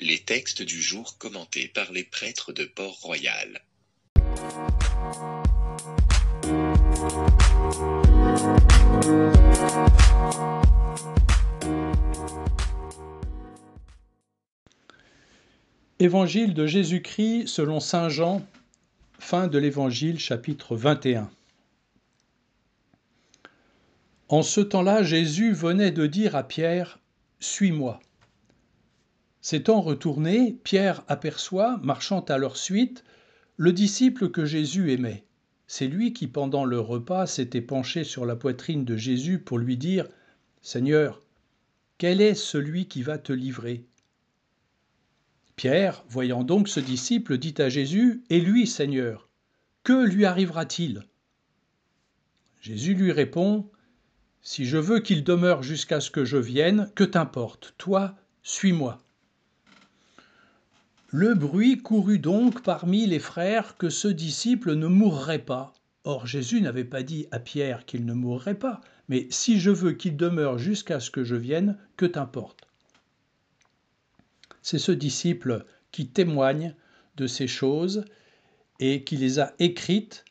Les textes du jour commentés par les prêtres de Port-Royal. Évangile de Jésus-Christ selon Saint Jean, fin de l'Évangile chapitre 21. En ce temps-là, Jésus venait de dire à Pierre, Suis-moi. S'étant retourné, Pierre aperçoit, marchant à leur suite, le disciple que Jésus aimait. C'est lui qui, pendant le repas, s'était penché sur la poitrine de Jésus pour lui dire, Seigneur, quel est celui qui va te livrer? Pierre, voyant donc ce disciple, dit à Jésus, Et lui, Seigneur, que lui arrivera-t-il? Jésus lui répond, Si je veux qu'il demeure jusqu'à ce que je vienne, que t'importe, toi, suis-moi. Le bruit courut donc parmi les frères que ce disciple ne mourrait pas. Or Jésus n'avait pas dit à Pierre qu'il ne mourrait pas, mais si je veux qu'il demeure jusqu'à ce que je vienne, que t'importe c'est ce disciple qui témoigne de ces choses et qui les a écrites,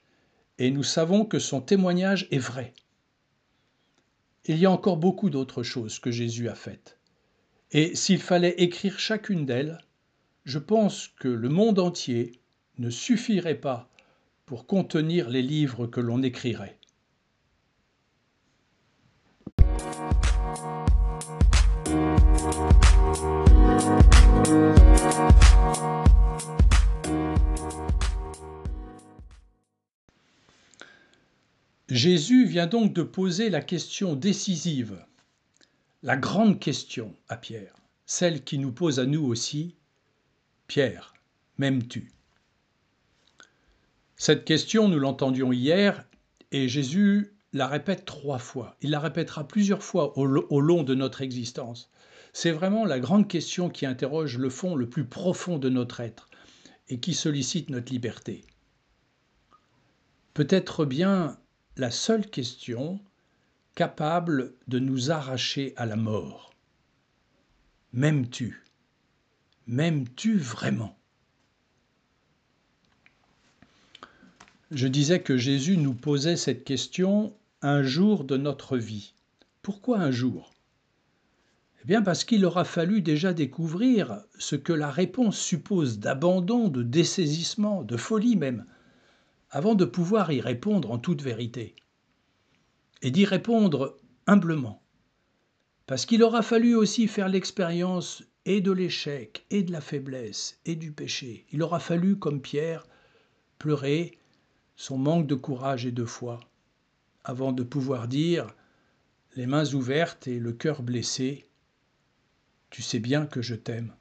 et nous savons que son témoignage est vrai. Il y a encore beaucoup d'autres choses que Jésus a faites. Et s'il fallait écrire chacune d'elles, je pense que le monde entier ne suffirait pas pour contenir les livres que l'on écrirait. Jésus vient donc de poser la question décisive, la grande question à Pierre, celle qui nous pose à nous aussi, Pierre, m'aimes-tu? Cette question, nous l'entendions hier, et Jésus la répète trois fois. Il la répétera plusieurs fois au, long de notre existence. C'est vraiment la grande question qui interroge le fond le plus profond de notre être et qui sollicite notre liberté. Peut-être bien la seule question capable de nous arracher à la mort. M'aimes-tu? M'aimes-tu vraiment? Je disais que Jésus nous posait cette question un jour de notre vie. Pourquoi un jour? Eh bien parce qu'il aura fallu déjà découvrir ce que la réponse suppose d'abandon, de dessaisissement, de folie même, avant de pouvoir y répondre en toute vérité. Et d'y répondre humblement. Parce qu'il aura fallu aussi faire l'expérience et de l'échec, et de la faiblesse, et du péché. Il aura fallu, comme Pierre, pleurer son manque de courage et de foi, avant de pouvoir dire, les mains ouvertes et le cœur blessé, Tu sais bien que je t'aime.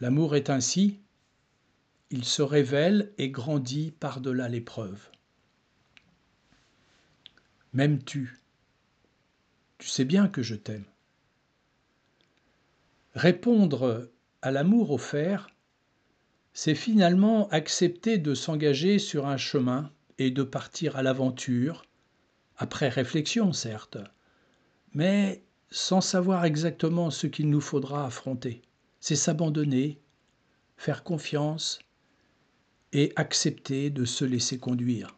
L'amour est ainsi, il se révèle et grandit par-delà l'épreuve. M'aimes-tu? Tu sais bien que je t'aime. Répondre à l'amour offert, c'est finalement accepter de s'engager sur un chemin et de partir à l'aventure, après réflexion certes, mais sans savoir exactement ce qu'il nous faudra affronter. C'est s'abandonner, faire confiance et accepter de se laisser conduire.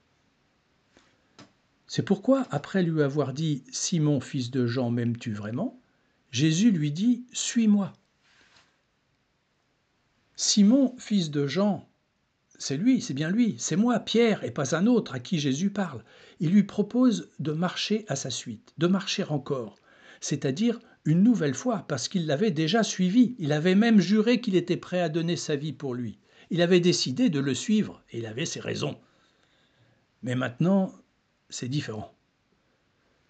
C'est pourquoi, après lui avoir dit Simon, fils de Jean, m'aimes-tu vraiment? Jésus lui dit Suis-moi. Simon, fils de Jean, c'est lui, c'est bien lui, c'est moi, Pierre, et pas un autre à qui Jésus parle. Il lui propose de marcher à sa suite, de marcher encore, c'est-à-dire une nouvelle fois, parce qu'il l'avait déjà suivi, il avait même juré qu'il était prêt à donner sa vie pour lui. Il avait décidé de le suivre et il avait ses raisons. Mais maintenant, c'est différent.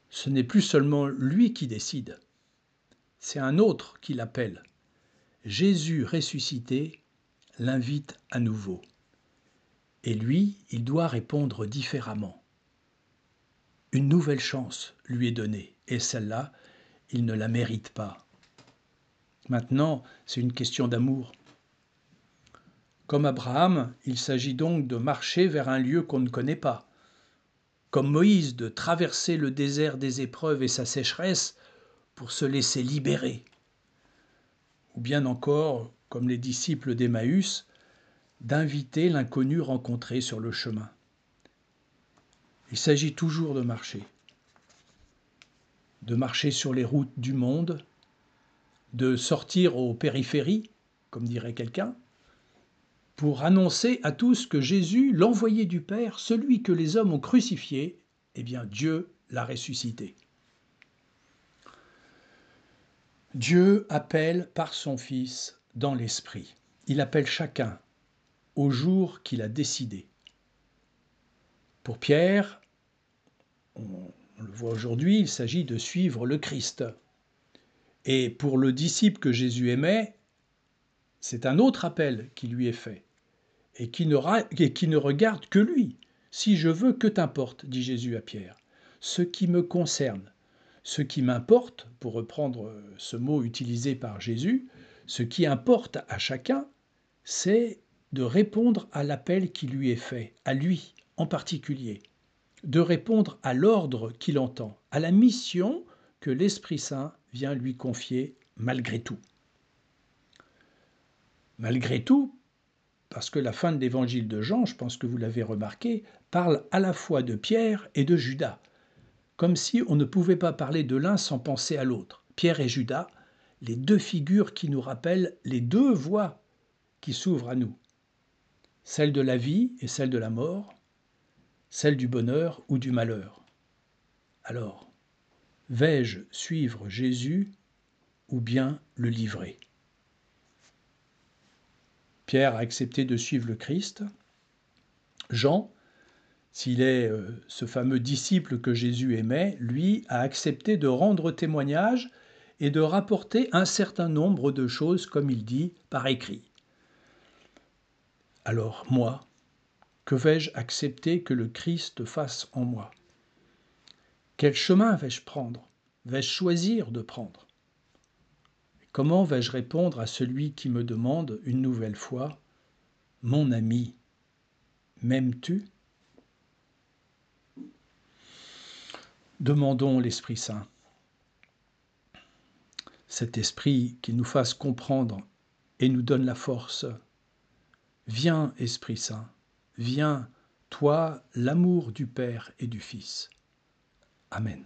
Ce n'est plus seulement lui qui décide, c'est un autre qui l'appelle. Jésus ressuscité l'invite à nouveau. Et lui, il doit répondre différemment. Une nouvelle chance lui est donnée, et celle-là, il ne la mérite pas. Maintenant, c'est une question d'amour. Comme Abraham, il s'agit donc de marcher vers un lieu qu'on ne connaît pas. Comme Moïse, de traverser le désert des épreuves et sa sécheresse pour se laisser libérer. bien encore, comme les disciples d'Emmaüs, d'inviter l'inconnu rencontré sur le chemin. Il s'agit toujours de marcher, de marcher sur les routes du monde, de sortir aux périphéries, comme dirait quelqu'un, pour annoncer à tous que Jésus, l'envoyé du Père, celui que les hommes ont crucifié, eh bien Dieu l'a ressuscité. Dieu appelle par son Fils dans l'Esprit. Il appelle chacun au jour qu'il a décidé. Pour Pierre, on, le voit aujourd'hui, il s'agit de suivre le Christ. Et pour le disciple que Jésus aimait, c'est un autre appel qui lui est fait, et qui ne, regarde que lui. Si je veux, que t'importe, dit Jésus à Pierre. Ce qui me concerne, ce qui m'importe, pour reprendre ce mot utilisé par Jésus, ce qui importe à chacun, c'est de répondre à l'appel qui lui est fait, à lui en particulier, de répondre à l'ordre qu'il entend, à la mission que l'Esprit Saint vient lui confier malgré tout. Malgré tout, parce que la fin de l'évangile de Jean, je pense que vous l'avez remarqué, parle à la fois de Pierre et de Judas comme si on ne pouvait pas parler de l'un sans penser à l'autre. Pierre et Judas, les deux figures qui nous rappellent les deux voies qui s'ouvrent à nous. Celle de la vie et celle de la mort, celle du bonheur ou du malheur. Alors, vais-je suivre Jésus ou bien le livrer? Pierre a accepté de suivre le Christ. Jean s'il est euh, ce fameux disciple que Jésus aimait, lui a accepté de rendre témoignage et de rapporter un certain nombre de choses, comme il dit, par écrit. Alors, moi, que vais-je accepter que le Christ fasse en moi? Quel chemin vais-je prendre? Vais-je choisir de prendre? Comment vais-je répondre à celui qui me demande une nouvelle fois Mon ami, m'aimes-tu? Demandons l'Esprit Saint. Cet Esprit qui nous fasse comprendre et nous donne la force. Viens, Esprit Saint, viens, toi, l'amour du Père et du Fils. Amen.